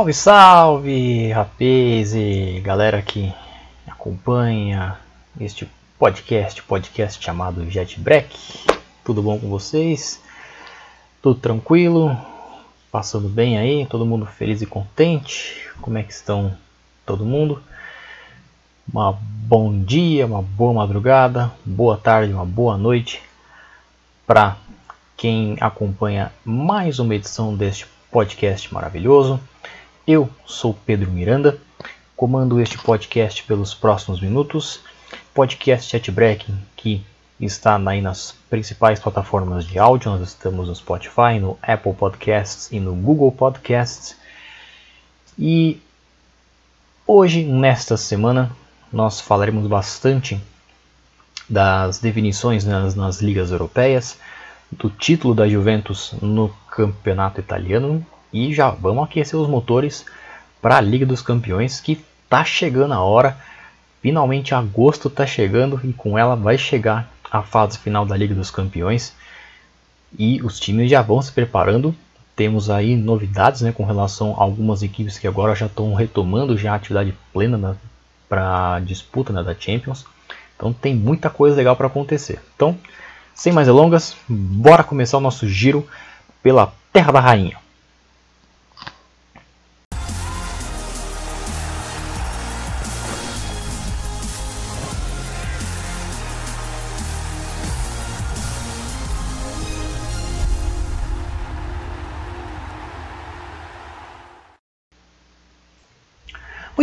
Salve, salve, rapaz e galera que acompanha este podcast, podcast chamado Jet Break. Tudo bom com vocês? Tudo tranquilo? Passando bem aí? Todo mundo feliz e contente? Como é que estão todo mundo? Uma bom dia, uma boa madrugada, boa tarde, uma boa noite para quem acompanha mais uma edição deste podcast maravilhoso. Eu sou Pedro Miranda, comando este podcast pelos próximos minutos. Podcast Chat Breaking, que está aí nas principais plataformas de áudio. Nós estamos no Spotify, no Apple Podcasts e no Google Podcasts. E hoje, nesta semana, nós falaremos bastante das definições nas, nas ligas europeias, do título da Juventus no campeonato italiano e já vamos aquecer os motores para a Liga dos Campeões que está chegando a hora. Finalmente agosto está chegando e com ela vai chegar a fase final da Liga dos Campeões e os times já vão se preparando. Temos aí novidades né, com relação a algumas equipes que agora já estão retomando já a atividade plena para a disputa né, da Champions. Então tem muita coisa legal para acontecer. Então sem mais delongas, bora começar o nosso giro pela Terra da Rainha.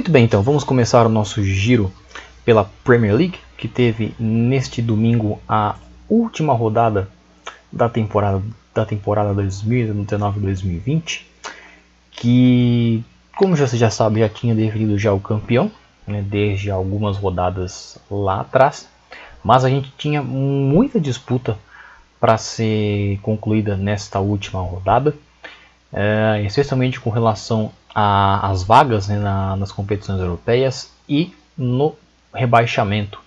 Muito bem, então vamos começar o nosso giro pela Premier League, que teve neste domingo a última rodada da temporada da temporada 2019-2020, que, como você já sabe, já tinha definido já o campeão, né, desde algumas rodadas lá atrás, mas a gente tinha muita disputa para ser concluída nesta última rodada, é, especialmente com relação às vagas né, na, nas competições europeias e no rebaixamento,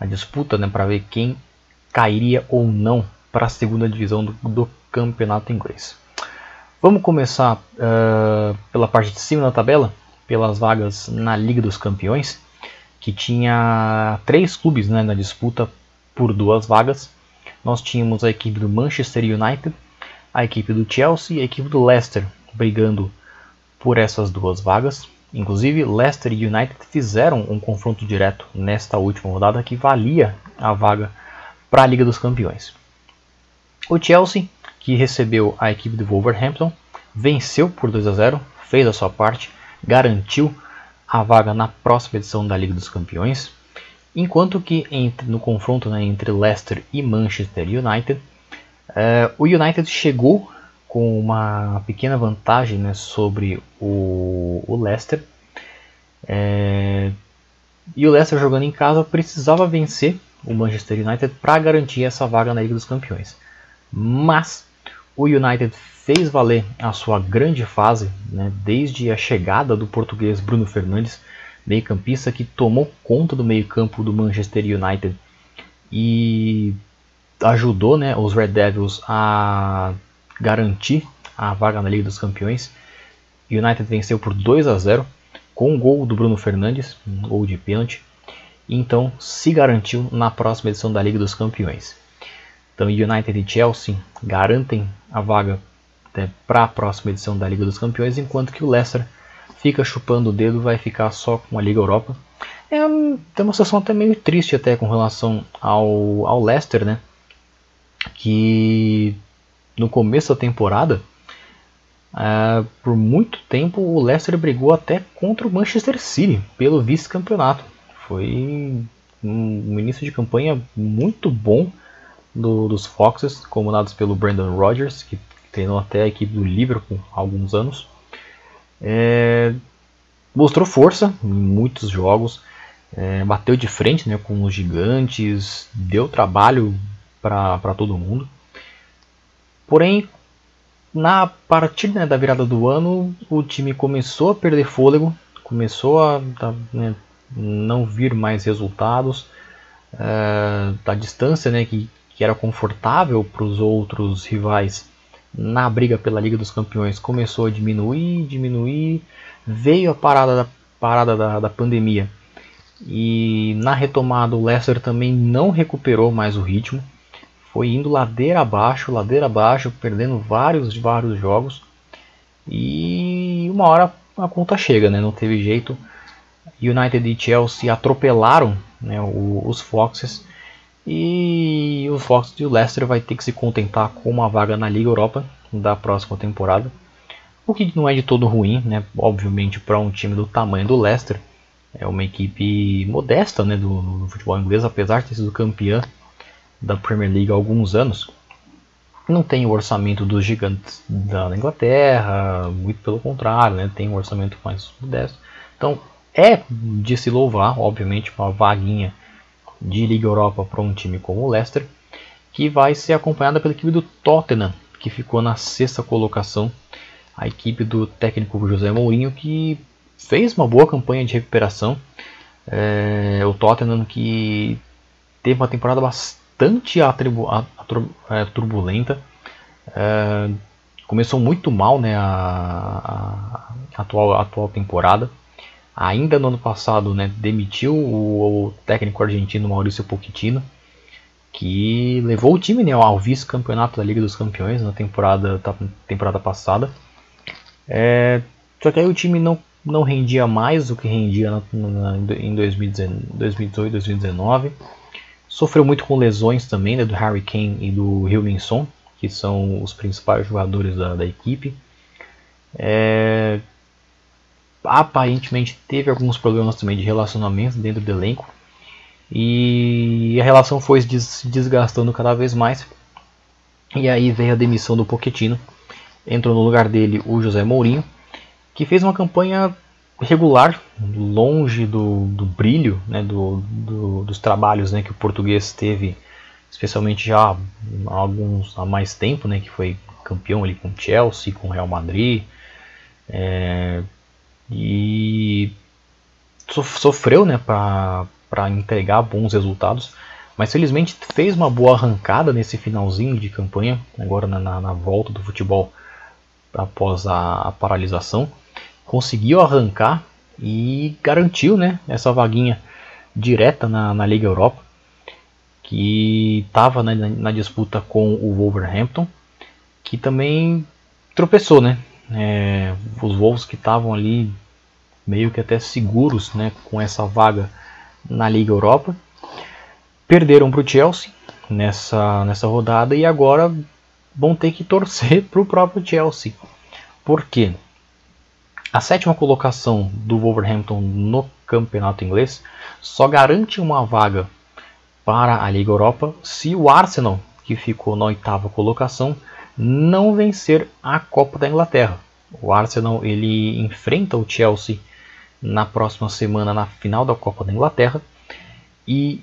a disputa né, para ver quem cairia ou não para a segunda divisão do, do, campeonato inglês. Vamos começar uh, pela parte de cima da tabela, pelas vagas na Liga dos Campeões, que tinha três clubes né, na disputa por duas vagas. Nós tínhamos a equipe do Manchester United, a equipe do Chelsea e a equipe do Leicester brigando por essas duas vagas. Inclusive, Leicester e United fizeram um confronto direto nesta última rodada que valia a vaga para a Liga dos Campeões. O Chelsea, que recebeu a equipe do Wolverhampton, venceu por 2 a 0, fez a sua parte, garantiu a vaga na próxima edição da Liga dos Campeões, enquanto que entre, no confronto né, entre Leicester e Manchester United, uh, o United chegou com uma pequena vantagem né, sobre o, o Leicester. É, e o Leicester jogando em casa precisava vencer o Manchester United para garantir essa vaga na Liga dos Campeões. Mas o United fez valer a sua grande fase né, desde a chegada do português Bruno Fernandes, meio-campista que tomou conta do meio-campo do Manchester United e ajudou né, os Red Devils a garantir a vaga na Liga dos Campeões. United venceu por 2 a 0 com um gol do Bruno Fernandes, um gol de pênalti então se garantiu na próxima edição da Liga dos Campeões. Então United e Chelsea garantem a vaga né, para a próxima edição da Liga dos Campeões, enquanto que o Leicester fica chupando o dedo, vai ficar só com a Liga Europa. É tem uma situação até meio triste até com relação ao, ao Leicester, né? Que no começo da temporada, uh, por muito tempo o Leicester brigou até contra o Manchester City pelo vice-campeonato. Foi um início de campanha muito bom do, dos Foxes, comandados pelo Brandon Rodgers, que treinou até a equipe do Liverpool há alguns anos. É, mostrou força em muitos jogos, é, bateu de frente né, com os gigantes, deu trabalho para todo mundo. Porém, na partida né, da virada do ano, o time começou a perder fôlego, começou a né, não vir mais resultados uh, da distância né, que, que era confortável para os outros rivais na briga pela Liga dos Campeões começou a diminuir, diminuir, veio a parada da, parada da, da pandemia. E na retomada o Leicester também não recuperou mais o ritmo, foi indo ladeira abaixo, ladeira abaixo, perdendo vários, vários jogos e uma hora a conta chega, né? Não teve jeito. United e Chelsea atropelaram né, os Foxes e o Fox e o Leicester vai ter que se contentar com uma vaga na Liga Europa da próxima temporada. O que não é de todo ruim, né? Obviamente para um time do tamanho do Leicester. É uma equipe modesta né, do, do futebol inglês, apesar de ter sido campeã da Premier League há alguns anos. Não tem o orçamento dos gigantes da Inglaterra, muito pelo contrário, né, tem um orçamento mais modesto. Então é de se louvar, obviamente, uma vaguinha de Liga Europa para um time como o Leicester, que vai ser acompanhada pela equipe do Tottenham, que ficou na sexta colocação. A equipe do técnico José Mourinho, que fez uma boa campanha de recuperação. É, o Tottenham que teve uma temporada bastante atribu, é, turbulenta. É, começou muito mal né, a, atual, atual temporada. Ainda no ano passado né, demitiu o, o técnico argentino Maurício Pochettino, que levou o time né, ao vice-campeonato da Liga dos Campeões na temporada, temporada passada. É, só que aí o time não, não rendia mais do que rendia na, na, em 2018, 2019. Sofreu muito com lesões também né, do Harry Kane e do Williamson, que são os principais jogadores da, da equipe. É, aparentemente teve alguns problemas também de relacionamento dentro do elenco. E a relação foi se desgastando cada vez mais. E aí veio a demissão do Pochettino. Entrou no lugar dele o José Mourinho, que fez uma campanha regular, longe do, do brilho né, do, do, dos trabalhos né, que o português teve, especialmente já há, alguns, há mais tempo, né, que foi campeão ali com Chelsea, com Real Madrid, é, e sofreu né, para entregar bons resultados, mas felizmente fez uma boa arrancada nesse finalzinho de campanha, agora na, na, volta do futebol após a, a, paralisação. Conseguiu arrancar e garantiu né, essa vaguinha direta na, na Liga Europa, que estava na, na disputa com o Wolverhampton, que também tropeçou, né? É, os Wolves que estavam ali meio que até seguros né, com essa vaga na Liga Europa. Perderam para o Chelsea nessa, nessa rodada e agora vão ter que torcer para o próprio Chelsea. Por quê? A sétima colocação do Wolverhampton no campeonato inglês só garante uma vaga para a Liga Europa se o Arsenal, que ficou na oitava colocação, não vencer a Copa da Inglaterra. O Arsenal ele enfrenta o Chelsea na próxima semana na final da Copa da Inglaterra e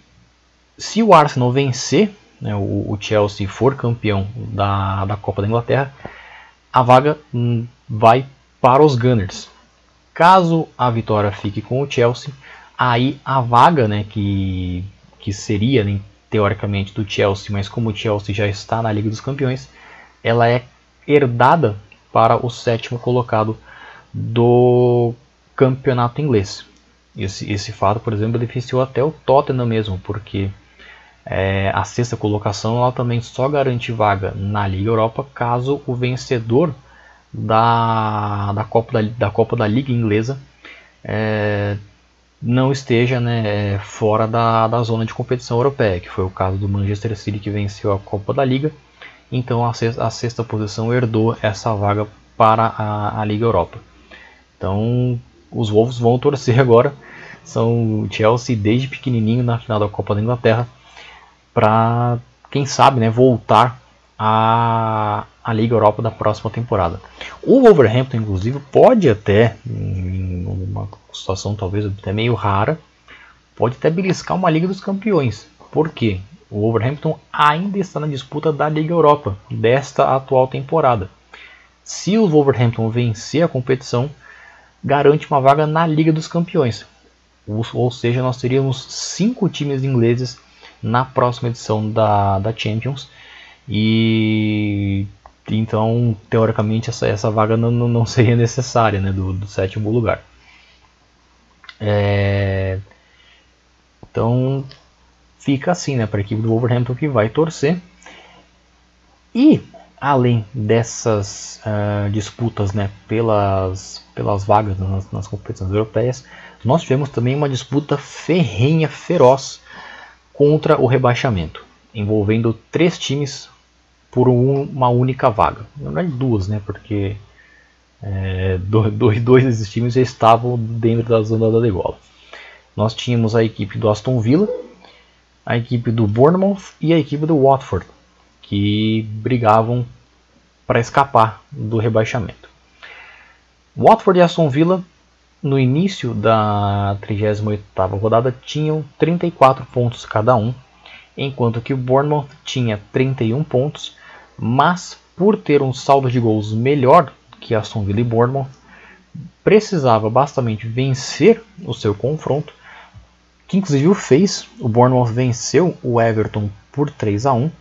se o Arsenal vencer, né, o, o, Chelsea for campeão da, da Copa da Inglaterra, a vaga hum, vai para os Gunners. Caso a vitória fique com o Chelsea, aí a vaga né, que, que seria né, teoricamente do Chelsea, mas como o Chelsea já está na Liga dos Campeões, ela é herdada para o sétimo colocado do campeonato inglês. Esse, esse fato, por exemplo, beneficiou até o Tottenham mesmo, porque é, a sexta colocação ela também só garante vaga na Liga Europa caso o vencedor da, da, Copa, da, da Copa da Liga Inglesa é, não esteja né, fora da, da zona de competição europeia, que foi o caso do Manchester City que venceu a Copa da Liga então a sexta, a sexta posição herdou essa vaga para a, a, Liga Europa. Então os Wolves vão torcer agora. São o Chelsea desde pequenininho na final da Copa da Inglaterra para quem sabe né, voltar à, à Liga Europa da próxima temporada. O Wolverhampton, inclusive, pode até, em uma situação talvez até meio rara, pode até beliscar uma Liga dos Campeões. Por quê? O Wolverhampton ainda está na disputa da Liga Europa desta atual temporada. Se o Wolverhampton vencer a competição, garante uma vaga na Liga dos Campeões. Ou, seja, nós teríamos cinco times ingleses na próxima edição da, da Champions. E então, teoricamente, essa, essa vaga não, não seria necessária né, do, do sétimo lugar. É... Então, fica assim né, para a equipe do Wolverhampton que vai torcer. E, além dessas uh, disputas né, pelas, pelas vagas nas, nas competições europeias, nós tivemos também uma disputa ferrenha, feroz contra o rebaixamento, envolvendo três times por um, uma única vaga. Na verdade, duas, né? Porque é, dois, dois desses times já estavam dentro da zona da degola. Nós tínhamos a equipe do Aston Villa, a equipe do Bournemouth e a equipe do Watford, que brigavam para escapar do rebaixamento. Watford e Aston Villa, no início da 38ª rodada, tinham 34 pontos cada um, enquanto que o Bournemouth tinha 31 pontos mas por ter um saldo de gols melhor que Aston Villa e Bournemouth, precisava bastante vencer o seu confronto, que inclusive o fez. O Bournemouth venceu o Everton por 3 a 1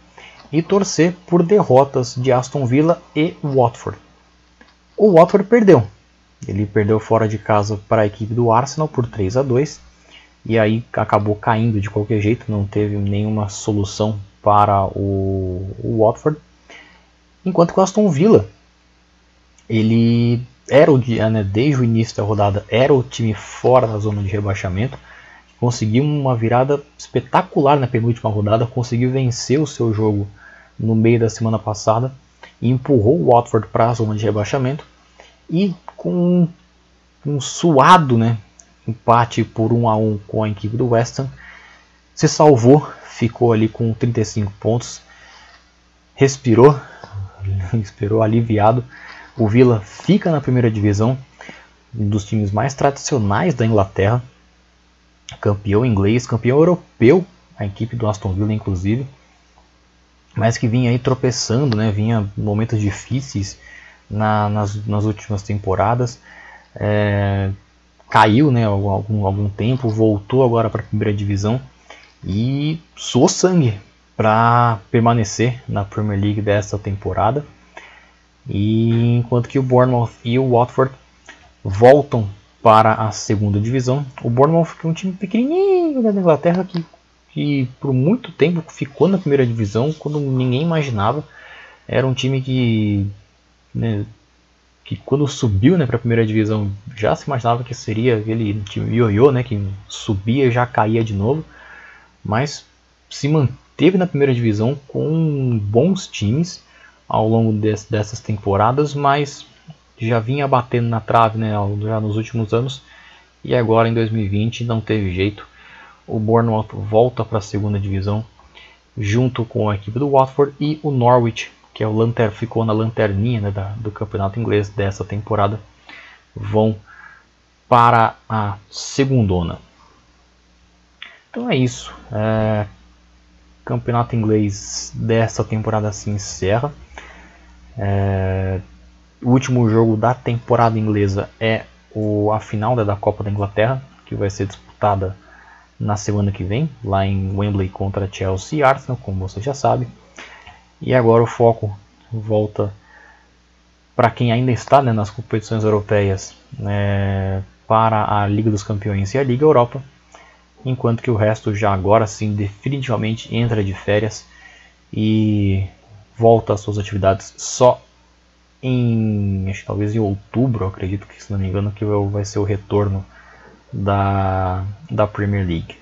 e torcer por derrotas de Aston Villa e Watford. O Watford perdeu. Ele perdeu fora de casa para a equipe do Arsenal por 3 a 2 e aí acabou caindo de qualquer jeito, não teve nenhuma solução para o, o Watford. Enquanto que o Aston Villa, ele era o né, desde o início da rodada, era o time fora da zona de rebaixamento, conseguiu uma virada espetacular na penúltima rodada, conseguiu vencer o seu jogo no meio da semana passada e empurrou o Watford para a zona de rebaixamento e com um suado né, empate por 1 a 1 com a equipe do West Ham, se salvou, ficou ali com 35 pontos, respirou, esperou aliviado. O Villa fica na primeira divisão, um dos times mais tradicionais da Inglaterra, campeão inglês, campeão europeu, a equipe do Aston Villa inclusive, mas que vinha aí tropeçando, né? vinha momentos difíceis na, nas, nas últimas temporadas, é, caiu né, algum, algum tempo, voltou agora para a primeira divisão e suou sangue para permanecer na Premier League dessa temporada. E enquanto que o Bournemouth e o Watford voltam para a segunda divisão. O Bournemouth é um time pequenininho da Inglaterra que, que por muito tempo ficou na primeira divisão quando ninguém imaginava. Era um time que, né, que quando subiu né, para a primeira divisão já se imaginava que seria aquele time ioiô, né, que subia e já caía de novo. Mas se manteve teve na primeira divisão com bons times ao longo desse, dessas temporadas, mas já vinha batendo na trave né, já nos últimos anos e agora em 2020 não teve jeito. O Bournemouth volta para a segunda divisão junto com a equipe do Watford e o Norwich, que é o lanter, ficou na lanterninha né, da, do campeonato inglês dessa temporada, vão para a segundona. Então é isso. É, campeonato inglês dessa temporada se encerra. É, o último jogo da temporada inglesa é o, a final da Copa da Inglaterra, que vai ser disputada na semana que vem, lá em Wembley contra Chelsea e Arsenal, como você já sabe. E agora o foco volta para quem ainda está né, nas competições europeias né, para a Liga dos Campeões e a Liga Europa enquanto que o resto já agora sim definitivamente entra de férias e volta às suas atividades só em acho que talvez em outubro, acredito que se não me engano que vai ser o retorno da, da Premier League.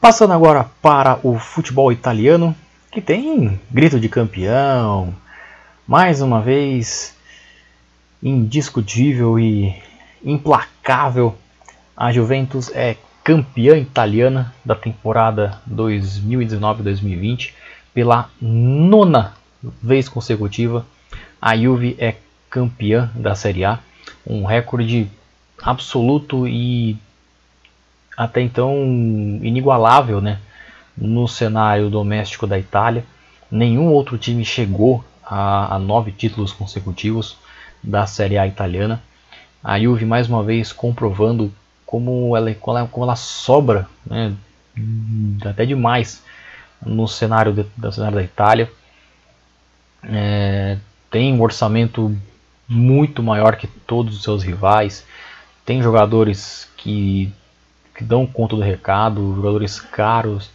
Passando agora para o futebol italiano, que tem grito de campeão, mais uma vez indiscutível e implacável. A Juventus é campeã italiana da temporada 2019-2020 pela nona vez consecutiva. A Juve é campeã da Série A, um recorde absoluto e até então inigualável né, no cenário doméstico da Itália. Nenhum outro time chegou a, a nove títulos consecutivos da Série A italiana. A Juve mais uma vez comprovando como ela, como ela, sobra, né, até demais, no cenário, de, no cenário da Itália. É, tem um orçamento muito maior que todos os seus rivais. Tem jogadores que que dão conta do recado, jogadores caros.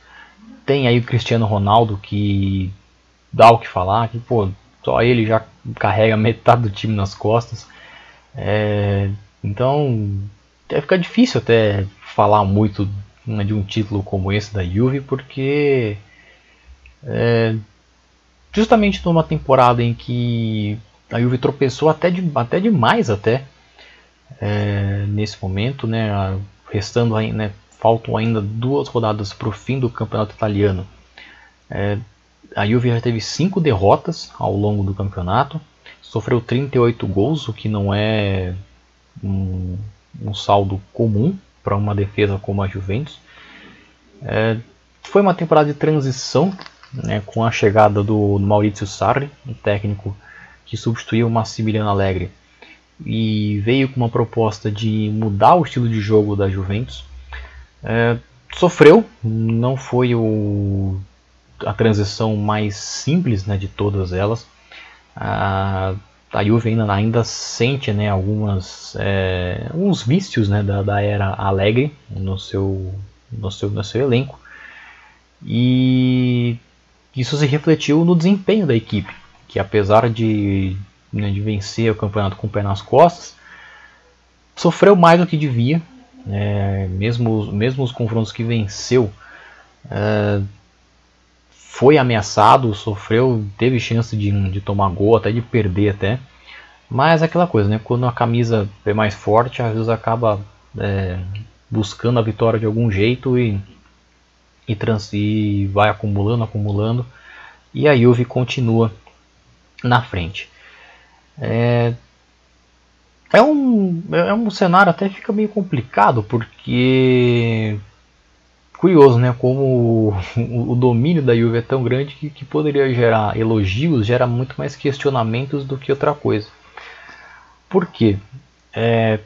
Tem aí o Cristiano Ronaldo que dá o que falar, que pô, só ele já carrega metade do time nas costas. É, então é, fica difícil até falar muito né, de um título como esse da Juve, porque é, justamente numa temporada em que a Juve tropeçou até, de, até demais até é, nesse momento, né? Restando ainda, né, faltam ainda duas rodadas para o fim do campeonato italiano. É, a Juve já teve cinco derrotas ao longo do campeonato, sofreu 38 gols, o que não é um, um saldo comum para uma defesa como a Juventus. É, foi uma temporada de transição né, com a chegada do, Maurizio Sarri, um técnico que substituiu o Massimiliano Allegri e veio com uma proposta de mudar o estilo de jogo da Juventus. É, sofreu, não foi o, a transição mais simples né, de todas elas. A, a Juve ainda, ainda sente né, algumas, é, alguns vícios né, da, da era Alegre no seu, no, seu, no seu elenco. E isso se refletiu no desempenho da equipe, que apesar de né, de vencer o campeonato com o pé nas costas, sofreu mais do que devia, é, mesmo, mesmo os confrontos que venceu, é, foi ameaçado, sofreu, teve chance de, de tomar gol, até de perder até, mas é aquela coisa, né, quando a camisa é mais forte, às vezes acaba é, buscando a vitória de algum jeito e, e, trans, e vai acumulando, acumulando, e a Juve continua na frente. É, é, um, é um cenário até fica meio complicado, porque. Curioso, né? Como o, o domínio da Juve é tão grande que, que poderia gerar elogios, gera muito mais questionamentos do que outra coisa. Por quê? É,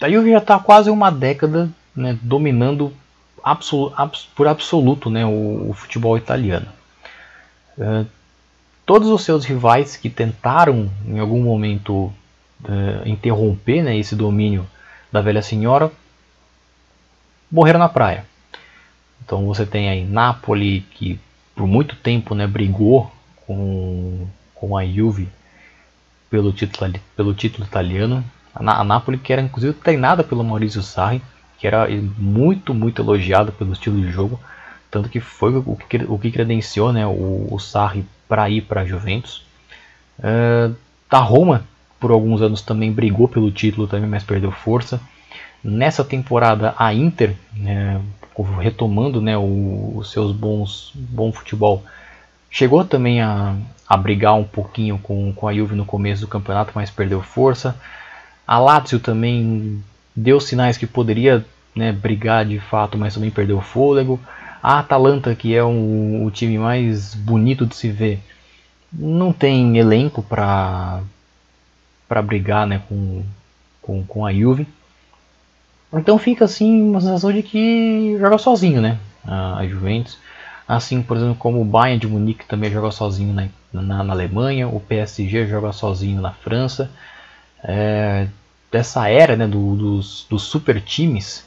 a Juve já está quase uma década né, dominando absolu, abs, por absoluto né, o, o futebol italiano. É, todos os seus rivais que tentaram em algum momento uh, interromper né, esse domínio da velha senhora morreram na praia. Então você tem aí Napoli que por muito tempo né, brigou com, com a Juve pelo título, pelo título italiano. A, a Napoli que era inclusive treinada pelo Maurizio Sarri, que era muito muito elogiado pelo estilo de jogo, tanto que foi o que, o que credenciou né, o, o Sarri para ir para a Juventus. Uh, a Roma, por alguns anos, também brigou pelo título, também, mas perdeu força. Nessa temporada, a Inter, né, retomando né, os seus bons bom futebol, chegou também a, a brigar um pouquinho com, com a Juve no começo do campeonato, mas perdeu força. A Lazio também deu sinais que poderia né, brigar de fato, mas também perdeu fôlego. A Atalanta, que é o time mais bonito de se ver, não tem elenco para para brigar né, com, com, com a Juve. Então fica assim uma sensação de que joga sozinho, né? A, a Juventus. Assim, por exemplo, como o Bayern de Munique também joga sozinho na, na, na Alemanha, o PSG joga sozinho na França. É, dessa era né, do, dos, dos super times,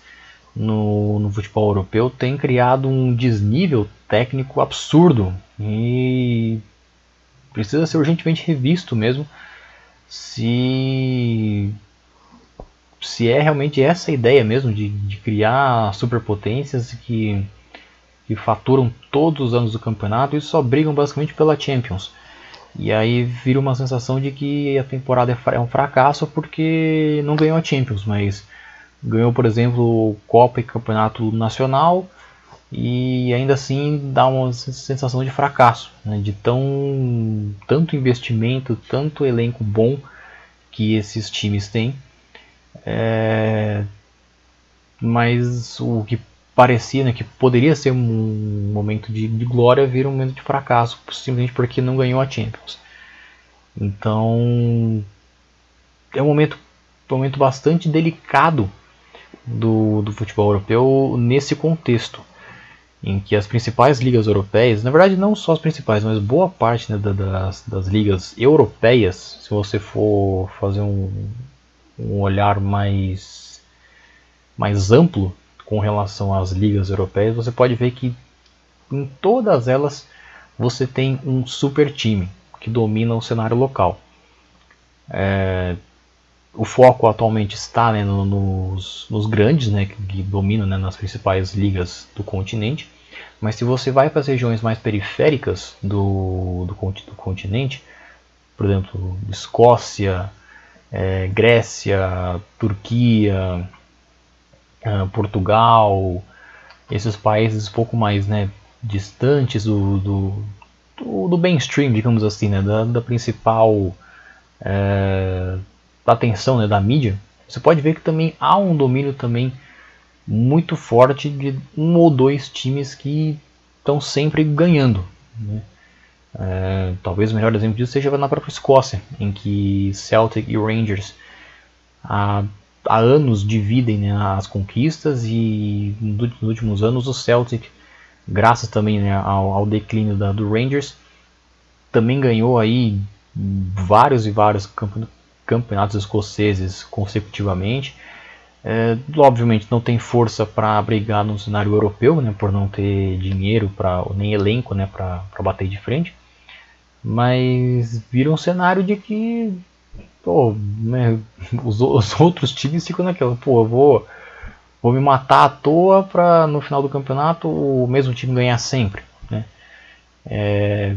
no, no futebol europeu tem criado um desnível técnico absurdo e precisa ser urgentemente revisto mesmo se se é realmente essa ideia mesmo de, de criar superpotências que, que faturam todos os anos do campeonato e só brigam basicamente pela Champions. E aí vira uma sensação de que a temporada é, é um fracasso porque não ganhou a Champions, mas ganhou, por exemplo, Copa e Campeonato Nacional e ainda assim dá uma sensação de fracasso, né? de tão tanto investimento, tanto elenco bom que esses times têm. É, mas o que parecia né, que poderia ser um momento de, de, glória vira um momento de fracasso, simplesmente porque não ganhou a Champions. Então é um momento, um momento bastante delicado do, do futebol europeu nesse contexto em que as principais ligas europeias, na verdade não só as principais, mas boa parte né, das, das ligas europeias, se você for fazer um, um olhar mais, mais amplo com relação às ligas europeias, você pode ver que em todas elas você tem um super time que domina o cenário local. É, o foco atualmente está né, nos, nos, grandes, né, que, que dominam né, nas principais ligas do continente. Mas se você vai para as regiões mais periféricas do, do, do continente, por exemplo, Escócia, é, Grécia, Turquia, é, Portugal, esses países um pouco mais né, distantes do, do, do, do mainstream, digamos assim, né, da, da principal é, da atenção né, da mídia, você pode ver que também há um domínio também muito forte de um ou dois times que estão sempre ganhando. Né? É, talvez o melhor exemplo disso seja na própria Escócia, em que Celtic e Rangers há, há anos dividem né, as conquistas e nos últimos anos o Celtic, graças também né, ao, ao, declínio da, do Rangers, também ganhou aí vários e vários campeonatos escoceses consecutivamente. É, obviamente não tem força para brigar no cenário europeu, né, por não ter dinheiro para nem elenco, né, para bater de frente. Mas vira um cenário de que pô, né, os, os, outros times ficam naquela, pô, eu vou, vou me matar à toa para no final do campeonato o mesmo time ganhar sempre, né? É,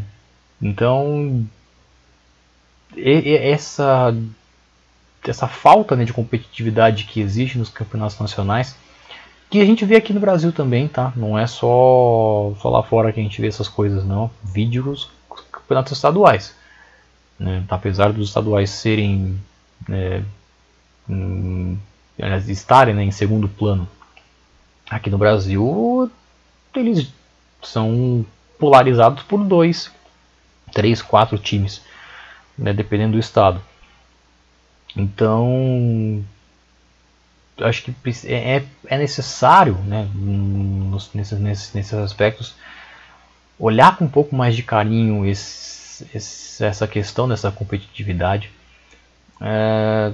então e, e essa essa falta né, de competitividade que existe nos campeonatos nacionais, que a gente vê aqui no Brasil também, tá? Não é só, só lá fora que a gente vê essas coisas, não. Vídeos campeonatos estaduais. Né? Apesar dos estaduais serem. É, hum, estarem né, em segundo plano aqui no Brasil, eles são polarizados por dois, três, quatro times, né, dependendo do estado. Então, acho que é, é, é necessário, né, nesses, nesses, nesses aspectos, olhar com um pouco mais de carinho esse, esse, essa questão dessa competitividade. É,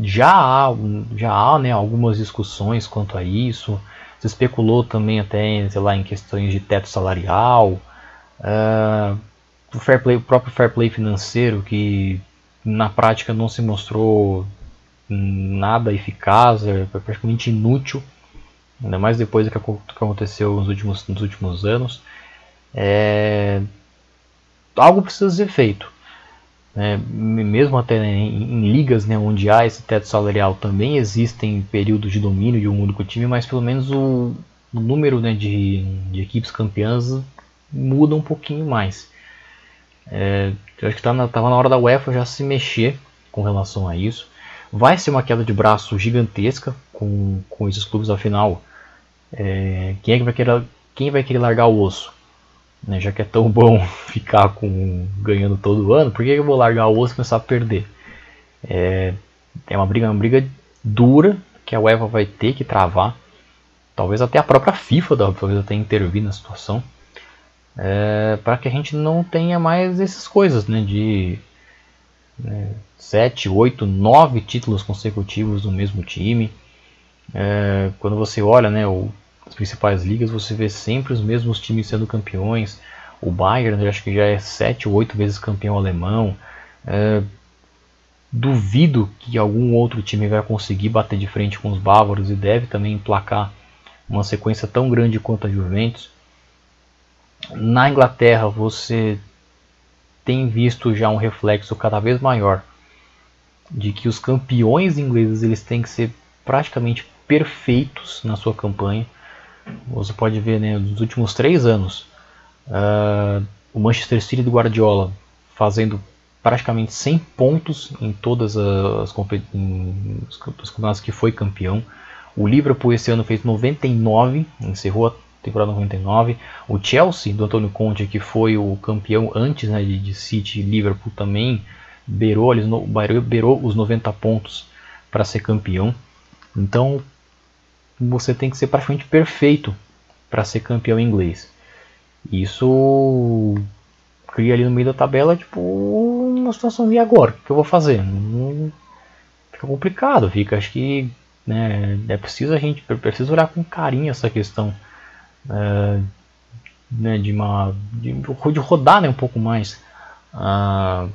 já há, já há né, algumas discussões quanto a isso. Se especulou também até sei lá, em questões de teto salarial. É, o, fair play, o próprio fair play financeiro que na prática não se mostrou nada eficaz, é praticamente inútil, ainda mais depois do que aconteceu nos últimos, nos últimos anos. É... Algo precisa ser feito. Né? Mesmo até em, em, ligas né, onde há esse teto salarial também existem períodos de domínio de um único time, mas pelo menos o, o número né, de, de equipes campeãs muda um pouquinho mais. É, eu acho que estava tá na hora da UEFA já se mexer com relação a isso. Vai ser uma queda de braço gigantesca com, com esses clubes, afinal. É, quem, é que vai querer, quem vai querer largar o osso? Né, já que é tão bom ficar com ganhando todo ano, por que eu vou largar o osso e começar a perder? É, é uma briga, uma briga dura que a UEFA vai ter que travar. Talvez até a própria FIFA talvez até intervir na situação é, para que a gente não tenha mais essas coisas né, de né, 7, 8, 9 títulos consecutivos no mesmo time. É, quando você olha né, o, as principais ligas, você vê sempre os mesmos times sendo campeões. O Bayern, acho que já é 7 ou 8 vezes campeão alemão. É, duvido que algum outro time vai conseguir bater de frente com os bávaros e deve também emplacar uma sequência tão grande quanto a Juventus. Na Inglaterra você tem visto já um reflexo cada vez maior de que os campeões ingleses eles têm que ser praticamente perfeitos na sua campanha. Você pode ver, né, nos últimos três anos, uh, o Manchester City do Guardiola fazendo praticamente 100 pontos em todas as, campeonatos que foi campeão. O Liverpool esse ano fez 99, encerrou a temporada 99. O Chelsea do Antônio Conte, que foi o campeão antes né, de, de City e Liverpool, também beirou, eles, beirou os 90 pontos para ser campeão. Então você tem que ser praticamente perfeito para ser campeão inglês. Isso cria ali no meio da tabela tipo uma situação e agora, o que eu vou fazer? fica complicado, fica acho que né, é preciso a gente precisa olhar com carinho essa questão é, né, de uma de, de rodar né, um pouco mais uh,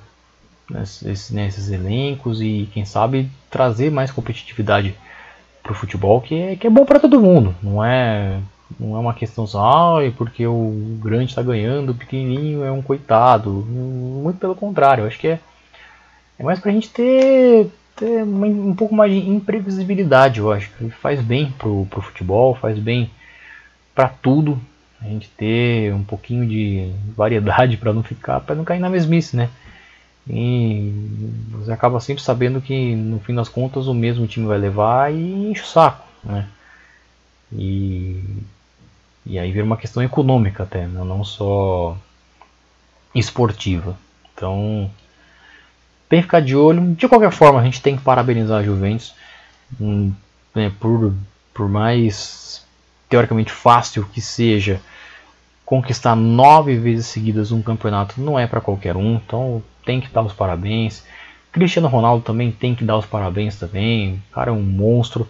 esses, elencos e quem sabe trazer mais competitividade para o futebol que é, que é bom para todo mundo. Não é não é uma questão só ah, porque o grande está ganhando o pequenininho é um coitado. Muito pelo contrário acho que é, é mais para a gente ter, ter um pouco mais de imprevisibilidade eu acho. Faz bem pro, pro futebol faz bem para tudo a gente ter um pouquinho de variedade para não ficar para não cair na mesmice né e você acaba sempre sabendo que no fim das contas o mesmo time vai levar e enche o saco, né? E, e aí vira uma questão econômica até, né? não só esportiva. Então tem que ficar de olho. De qualquer forma, a gente tem que parabenizar a Juventus hum, né, por, por mais teoricamente fácil que seja conquistar nove vezes seguidas um campeonato não é para qualquer um. Então tem que dar os parabéns. Cristiano Ronaldo também tem que dar os parabéns também. O cara é um monstro.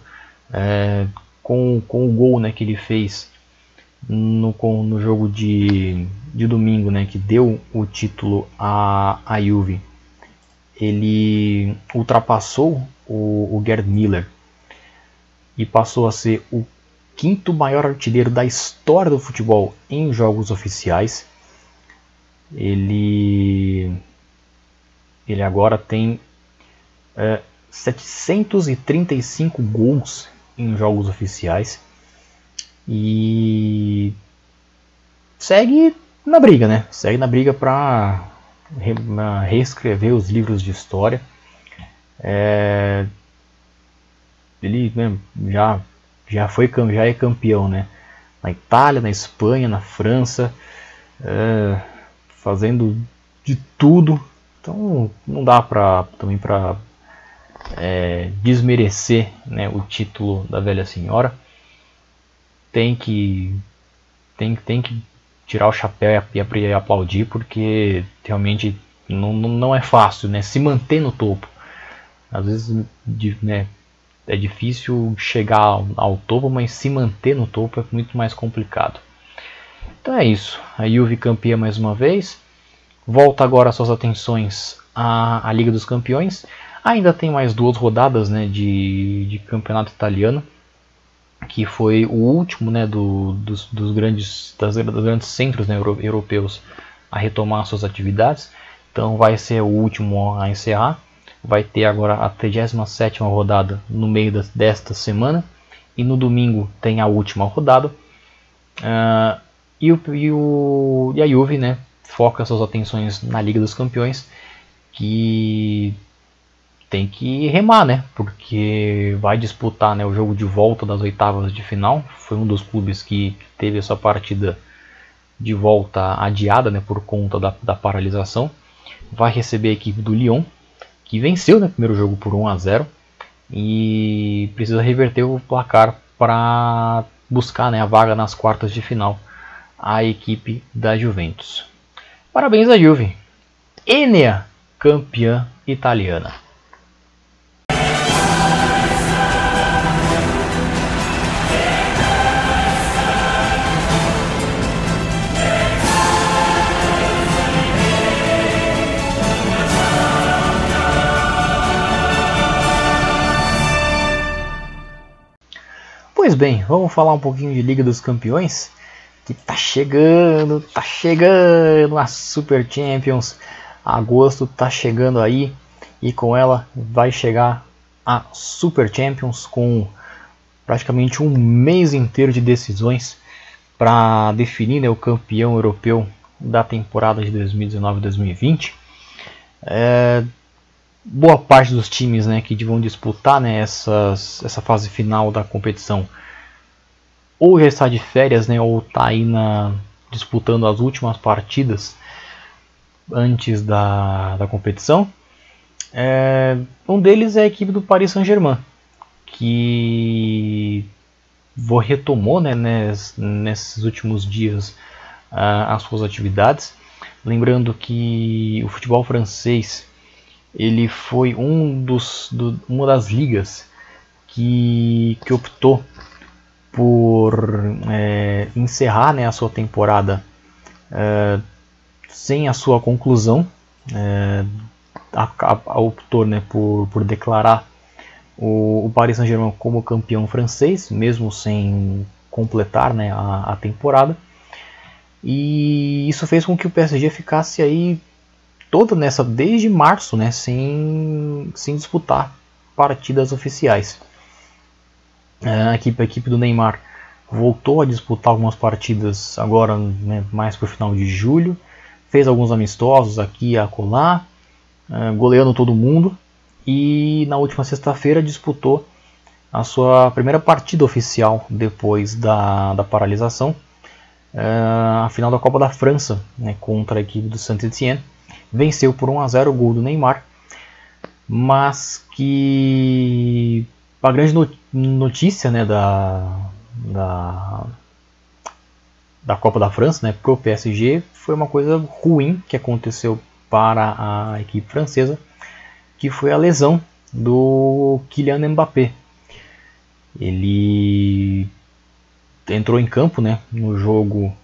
É, com, com o gol né, que ele fez no, com, no jogo de, de domingo, né, que deu o título a, a Juve, ele ultrapassou o, o Gerd Miller e passou a ser o quinto maior artilheiro da história do futebol em jogos oficiais. Ele ele agora tem é, 735 gols em jogos oficiais e segue na briga, né? Segue na briga para re, reescrever os livros de história. É, ele né, já já foi já é campeão, né? Na Itália, na Espanha, na França, é, fazendo de tudo então não dá para também para é, desmerecer né, o título da velha senhora. Tem que tem, tem que tirar o chapéu e, aplaudir porque realmente não, não é fácil né, se manter no topo. Às vezes né, é difícil chegar ao, topo, mas se manter no topo é muito mais complicado. Então é isso. A Juve campeã mais uma vez. Volta agora suas atenções à, à Liga dos Campeões. Ainda tem mais duas rodadas né, de, de campeonato italiano, que foi o último né, do, dos, dos, grandes, das, dos grandes centros né, europeus a retomar suas atividades. Então vai ser o último a encerrar. Vai ter agora a 37 rodada no meio desta semana. E no domingo tem a última rodada. Uh, e, o, e, o, e a Juve né, foca suas atenções na Liga dos Campeões, que tem que remar, né? Porque vai disputar né, o jogo de volta das oitavas de final. Foi um dos clubes que teve essa partida de volta adiada né, por conta da, da paralisação. Vai receber a equipe do Lyon, que venceu no né, primeiro jogo por 1 a 0 e precisa reverter o placar para buscar né, a vaga nas quartas de final a equipe da Juventus. Parabéns a Juve. Enea, campeã italiana. Pois bem, vamos falar um pouquinho de Liga dos Campeões, que tá chegando, tá chegando a Super Champions. Agosto tá chegando aí e com ela vai chegar a Super Champions com praticamente um mês inteiro de decisões para definir né, o campeão europeu da temporada de 2019-2020. É, boa parte dos times né, que vão disputar né, essas, essa fase final da competição ou já está de férias né, ou está aí na, disputando as últimas partidas antes da, da competição. É, um deles é a equipe do Paris Saint-Germain, que retomou né, nes, nesses últimos dias uh, as suas atividades. Lembrando que o futebol francês ele foi um dos, do, uma das ligas que, que optou por é, encerrar né, a sua temporada é, sem a sua conclusão. É, a, a, optou né, por, por declarar o, o Paris Saint-Germain como campeão francês, mesmo sem completar né, a, a temporada. E isso fez com que o PSG ficasse aí toda nessa desde março, né, sem, sem disputar partidas oficiais. A equipe, a equipe do Neymar voltou a disputar algumas partidas agora né, mais para o final de julho, fez alguns amistosos aqui e acolá, uh, goleando todo mundo. E na última sexta-feira disputou a sua primeira partida oficial depois da, da paralisação, uh, a final da Copa da França né, contra a equipe do Saint-Étienne venceu por 1 a 0 o gol do Neymar, mas que a grande notícia né, da, da, da Copa da França né, para o PSG foi uma coisa ruim que aconteceu para a equipe francesa, que foi a lesão do Kylian Mbappé. Ele entrou em campo né, no jogo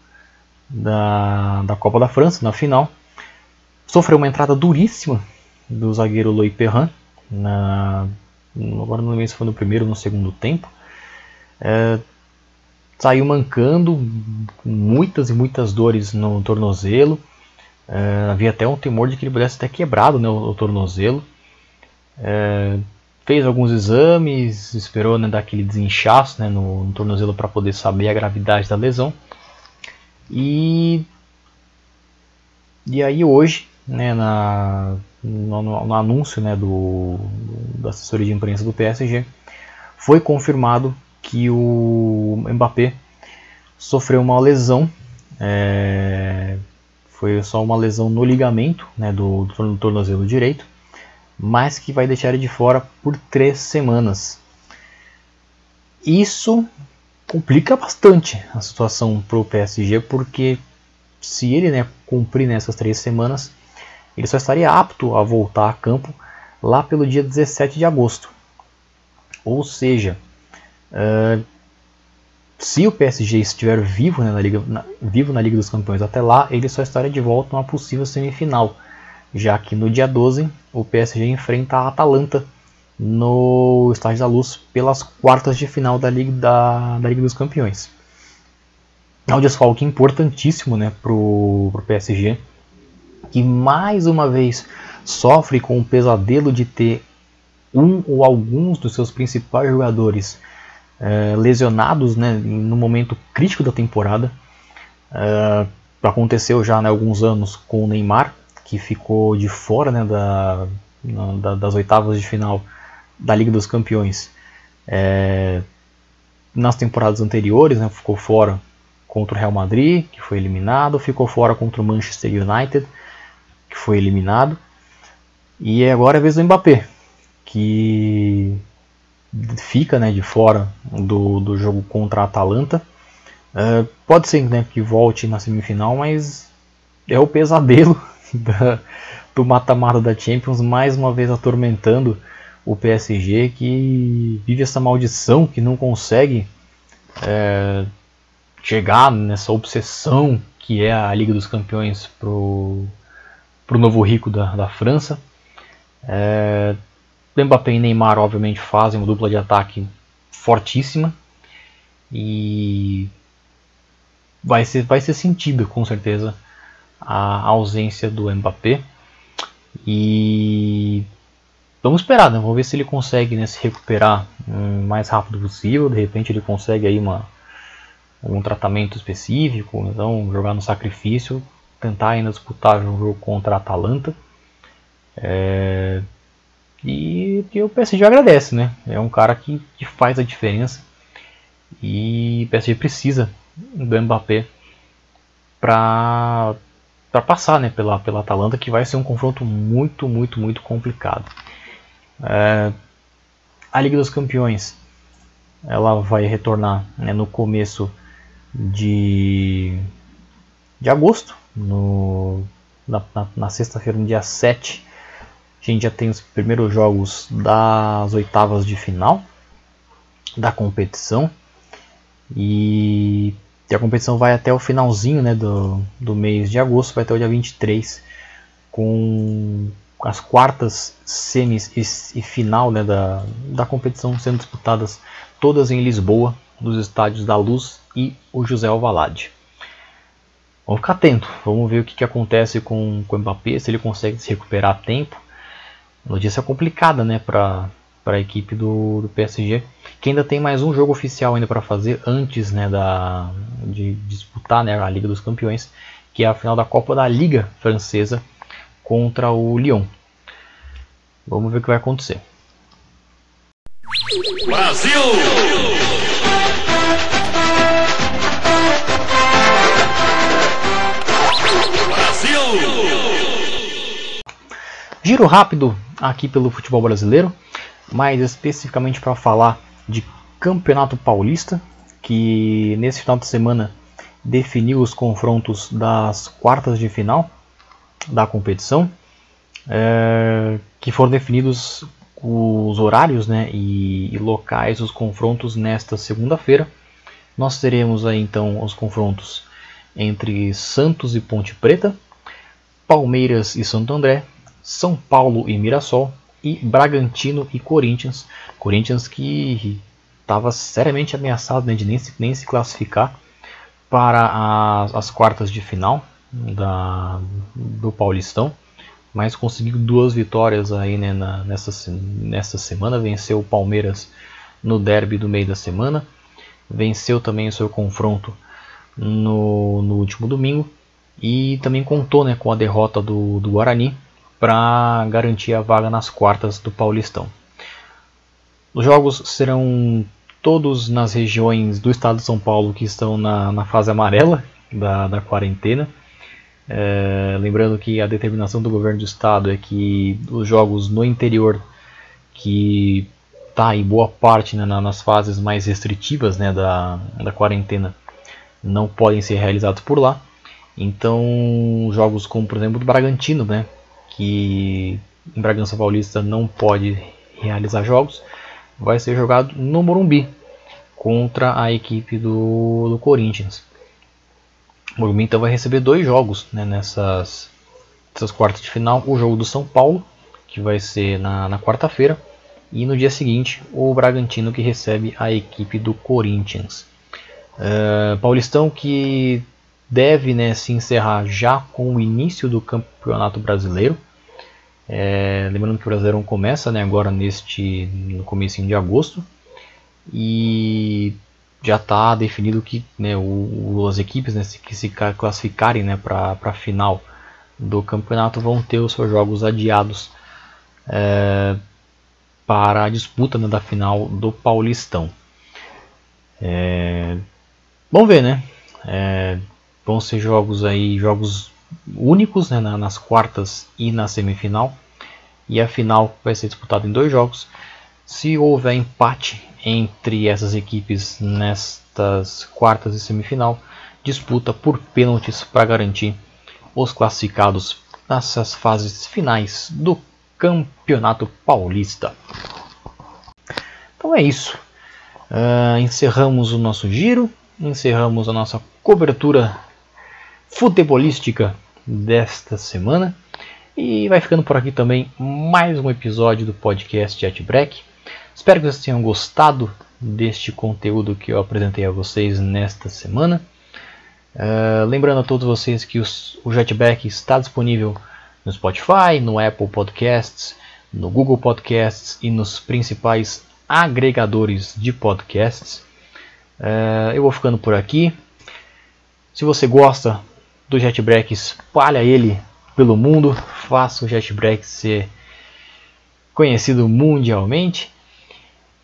da, da Copa da França, na final, sofreu uma entrada duríssima do zagueiro Loïc Perrin, na, agora não lembro se foi no primeiro ou no segundo tempo. É, saiu mancando, muitas e muitas dores no tornozelo. É, havia até um temor de que ele pudesse ter quebrado né, o, o tornozelo. É, fez alguns exames, esperou né, dar aquele desinchaço né, no, no tornozelo para poder saber a gravidade da lesão. E, e aí hoje né, na, no, no, anúncio né, do, da assessoria de imprensa do PSG, foi confirmado que o Mbappé sofreu uma lesão, é, foi só uma lesão no ligamento né, do, do tornozelo direito, mas que vai deixar ele de fora por três semanas. Isso complica bastante a situação para o PSG, porque se ele né, cumprir nessas três semanas, ele só estaria apto a voltar a campo lá pelo dia 17 de agosto. Ou seja, uh, se o PSG estiver vivo, né, na Liga, na, vivo na Liga dos Campeões até lá, ele só estaria de volta numa possível semifinal, já que no dia 12 o PSG enfrenta a Atalanta no Estádio da Luz pelas quartas de final da Liga, da, da Liga dos Campeões. É um desfalque importantíssimo né, para o PSG que mais uma vez sofre com o pesadelo de ter um ou alguns dos seus principais jogadores é, lesionados né, no momento crítico da temporada. É, aconteceu já há né, alguns anos com o Neymar, que ficou de fora né, da, da, das oitavas de final da Liga dos Campeões. É, nas temporadas anteriores, né, ficou fora contra o Real Madrid, que foi eliminado, ficou fora contra o Manchester United, que foi eliminado. E agora é a vez do Mbappé, que fica né, de fora do, do jogo contra a Atalanta. Uh, pode ser né, que volte na semifinal, mas é o pesadelo da, do mata-mata da Champions, mais uma vez atormentando o PSG, que vive essa maldição, que não consegue é, chegar nessa obsessão que é a Liga dos Campeões pro para o novo rico da, da França. É, Mbappé e Neymar, obviamente, fazem uma dupla de ataque fortíssima. e vai ser, vai ser sentido com certeza a ausência do Mbappé. E vamos esperar, né? vamos ver se ele consegue né, se recuperar o mais rápido possível. De repente ele consegue aí uma, um tratamento específico, então jogar no sacrifício, tentar ainda disputar um jogo contra a Atalanta. É, e, e o PSG agradece, né? É um cara que, que faz a diferença e o PSG precisa do Mbappé para para passar né, pela, pela Atalanta, que vai ser um confronto muito, muito, muito complicado. É, a Liga dos Campeões ela vai retornar né, no começo de, de agosto, no, na, na, na sexta-feira, no dia 7. A gente já tem os primeiros jogos das oitavas de final da competição. E a competição vai até o finalzinho né, do, do mês de agosto, vai até o dia 23, com as quartas, semis e, e final né, da, da competição sendo disputadas todas em Lisboa, nos estádios da Luz e o José Alvalade. Vamos ficar atento, vamos ver o que, que acontece com, com o Mbappé, se ele consegue se recuperar a tempo. Notícia complicada né, para a equipe do, do PSG que ainda tem mais um jogo oficial ainda para fazer antes né, da, de disputar né, a Liga dos Campeões, que é a final da Copa da Liga Francesa contra o Lyon. Vamos ver o que vai acontecer. Brasil! Giro rápido aqui pelo futebol brasileiro, mais especificamente para falar de Campeonato Paulista, que nesse final de semana definiu os confrontos das quartas de final da competição, é, que foram definidos os horários né, e, e locais dos confrontos nesta segunda-feira. Nós teremos aí então os confrontos entre Santos e Ponte Preta, Palmeiras e Santo André, São Paulo e Mirassol, e Bragantino e Corinthians. Corinthians que estava seriamente ameaçado né, de nem se, nem se classificar para as, as quartas de final da, do Paulistão, mas conseguiu duas vitórias aí né, na, nessa, nessa semana. Venceu o Palmeiras no derby do meio da semana, venceu também o seu confronto no, no último domingo e também contou né, com a derrota do, do Guarani para garantir a vaga nas quartas do Paulistão. Os jogos serão todos nas regiões do estado de São Paulo que estão na, na fase amarela da, da quarentena. É, lembrando que a determinação do governo do estado é que os jogos no interior, que está em boa parte né, nas fases mais restritivas né, da, da quarentena, não podem ser realizados por lá. Então, jogos como, por exemplo, do Bragantino, né, que em Bragança Paulista não pode realizar jogos, vai ser jogado no Morumbi contra a equipe do, do Corinthians. O Morumbi então vai receber dois jogos né, nessas, nessas quartas de final: o jogo do São Paulo, que vai ser na, na quarta-feira, e no dia seguinte o Bragantino que recebe a equipe do Corinthians. Uh, Paulistão que deve né, se encerrar já com o início do Campeonato Brasileiro. É, lembrando que o Brasileirão começa né, agora neste no começo de agosto e já está definido que né, o, as equipes né, que se classificarem né, para a final do campeonato vão ter os seus jogos adiados é, para a disputa né, da final do Paulistão. É, vamos ver, né? É, Vão ser jogos aí, jogos únicos né, nas quartas e na semifinal. E a final vai ser disputada em dois jogos. Se houver empate entre essas equipes nestas quartas e semifinal, disputa por pênaltis para garantir os classificados nessas fases finais do Campeonato Paulista. Então é isso. Uh, encerramos o nosso giro, encerramos a nossa cobertura futebolística desta semana. E vai ficando por aqui também mais um episódio do podcast Jet Break. Espero que vocês tenham gostado deste conteúdo que eu apresentei a vocês nesta semana. Uh, lembrando a todos vocês que os, o Jetback está disponível no Spotify, no Apple Podcasts, no Google Podcasts e nos principais agregadores de podcasts. Uh, eu vou ficando por aqui. Se você gosta do Jetbreak, espalha ele pelo mundo, faça o Jetbreak ser conhecido mundialmente.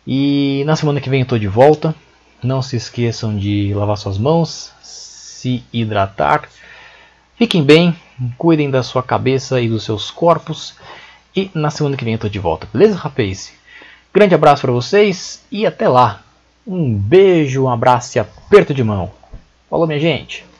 E na semana que vem eu estou de volta. Não se esqueçam de lavar suas mãos, se hidratar. Fiquem bem, cuidem da sua cabeça e dos seus corpos. E na semana que vem eu estou de volta, beleza, rapaz? Grande abraço para vocês e até lá. Um beijo, um abraço e aperto de mão. Falou, minha gente.